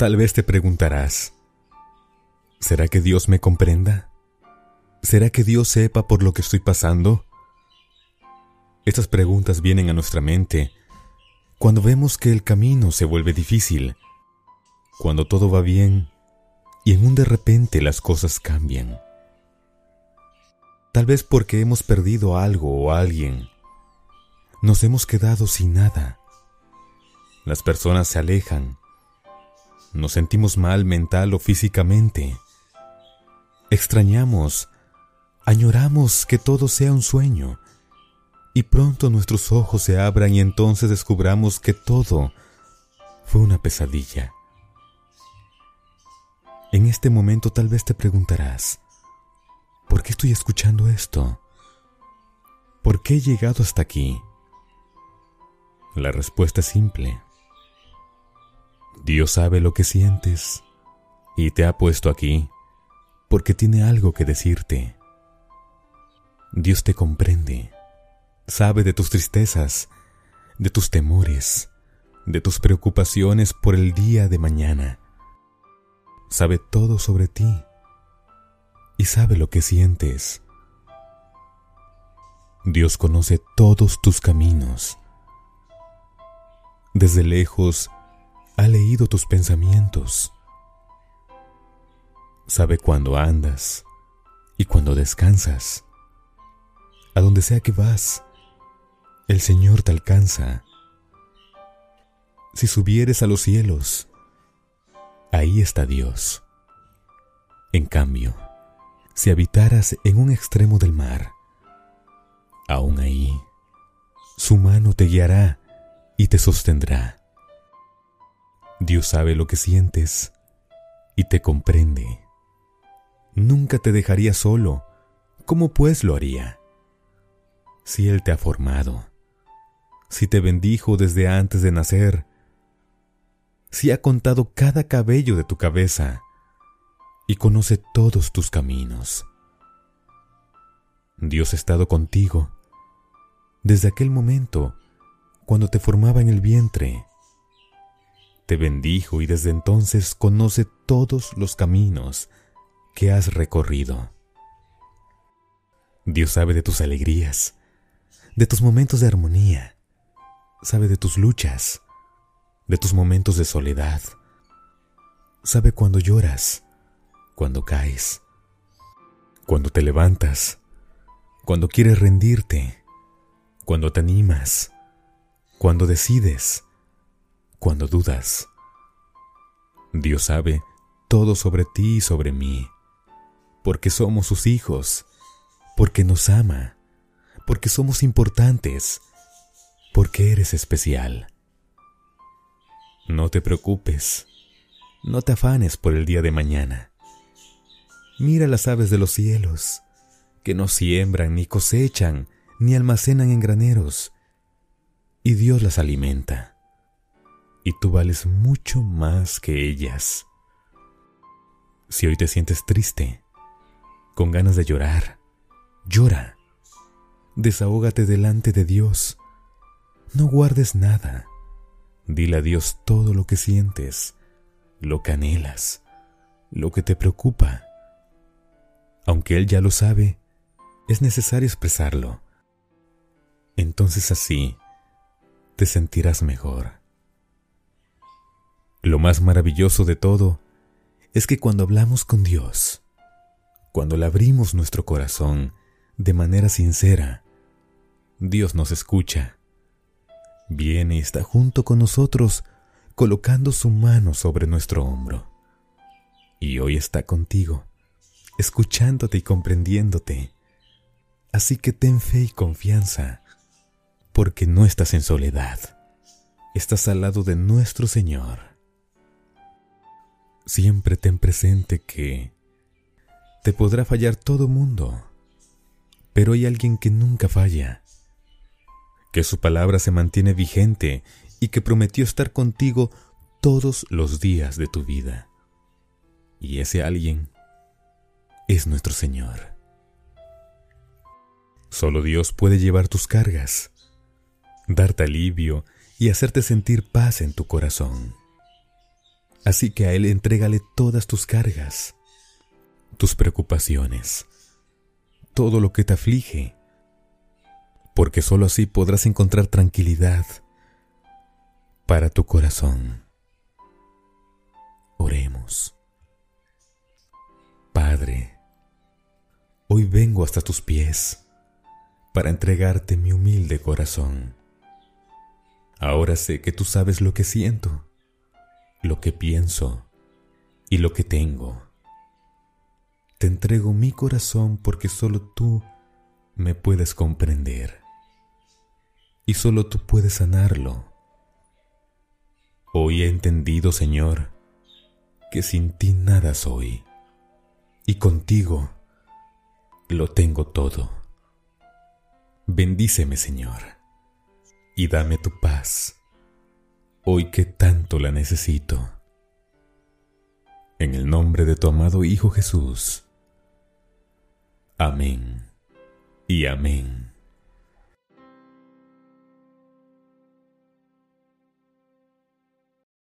Tal vez te preguntarás, ¿será que Dios me comprenda? ¿Será que Dios sepa por lo que estoy pasando? Estas preguntas vienen a nuestra mente cuando vemos que el camino se vuelve difícil, cuando todo va bien y en un de repente las cosas cambian. Tal vez porque hemos perdido algo o alguien, nos hemos quedado sin nada. Las personas se alejan, nos sentimos mal mental o físicamente, extrañamos, añoramos que todo sea un sueño y pronto nuestros ojos se abran y entonces descubramos que todo fue una pesadilla. En este momento tal vez te preguntarás, ¿por qué estoy escuchando esto? ¿Por qué he llegado hasta aquí? La respuesta es simple. Dios sabe lo que sientes y te ha puesto aquí porque tiene algo que decirte. Dios te comprende sabe de tus tristezas, de tus temores, de tus preocupaciones por el día de mañana. Sabe todo sobre ti y sabe lo que sientes. Dios conoce todos tus caminos. Desde lejos ha leído tus pensamientos. Sabe cuándo andas y cuándo descansas. A donde sea que vas, el Señor te alcanza. Si subieres a los cielos, ahí está Dios. En cambio, si habitaras en un extremo del mar, aún ahí, su mano te guiará y te sostendrá. Dios sabe lo que sientes y te comprende. Nunca te dejaría solo, ¿cómo pues lo haría? Si Él te ha formado, si te bendijo desde antes de nacer, si ha contado cada cabello de tu cabeza y conoce todos tus caminos. Dios ha estado contigo desde aquel momento cuando te formaba en el vientre. Te bendijo y desde entonces conoce todos los caminos que has recorrido. Dios sabe de tus alegrías, de tus momentos de armonía, sabe de tus luchas, de tus momentos de soledad. Sabe cuando lloras, cuando caes, cuando te levantas, cuando quieres rendirte, cuando te animas, cuando decides, cuando dudas. Dios sabe todo sobre ti y sobre mí, porque somos sus hijos, porque nos ama, porque somos importantes, porque eres especial. No te preocupes, no te afanes por el día de mañana. Mira las aves de los cielos, que no siembran, ni cosechan, ni almacenan en graneros, y Dios las alimenta. Y tú vales mucho más que ellas. Si hoy te sientes triste, con ganas de llorar, llora. Desahógate delante de Dios no guardes nada. Dile a Dios todo lo que sientes, lo que anhelas, lo que te preocupa. Aunque Él ya lo sabe, es necesario expresarlo. Entonces así te sentirás mejor. Lo más maravilloso de todo es que cuando hablamos con Dios, cuando le abrimos nuestro corazón de manera sincera, Dios nos escucha viene y está junto con nosotros, colocando su mano sobre nuestro hombro. Y hoy está contigo, escuchándote y comprendiéndote. Así que ten fe y confianza, porque no estás en soledad, estás al lado de nuestro Señor. Siempre ten presente que te podrá fallar todo mundo, pero hay alguien que nunca falla que su palabra se mantiene vigente y que prometió estar contigo todos los días de tu vida. Y ese alguien es nuestro Señor. Solo Dios puede llevar tus cargas, darte alivio y hacerte sentir paz en tu corazón. Así que a Él entrégale todas tus cargas, tus preocupaciones, todo lo que te aflige, porque sólo así podrás encontrar tranquilidad para tu corazón. Oremos. Padre, hoy vengo hasta tus pies para entregarte mi humilde corazón. Ahora sé que tú sabes lo que siento lo que pienso y lo que tengo. Te entrego mi corazón porque solo tú me puedes comprender y solo tú puedes sanarlo. Hoy he entendido, Señor, que sin ti nada soy y contigo lo tengo todo. Bendíceme, Señor, y dame tu paz hoy que tanto la necesito. En el nombre de tu amado Hijo Jesús. Amén y amén.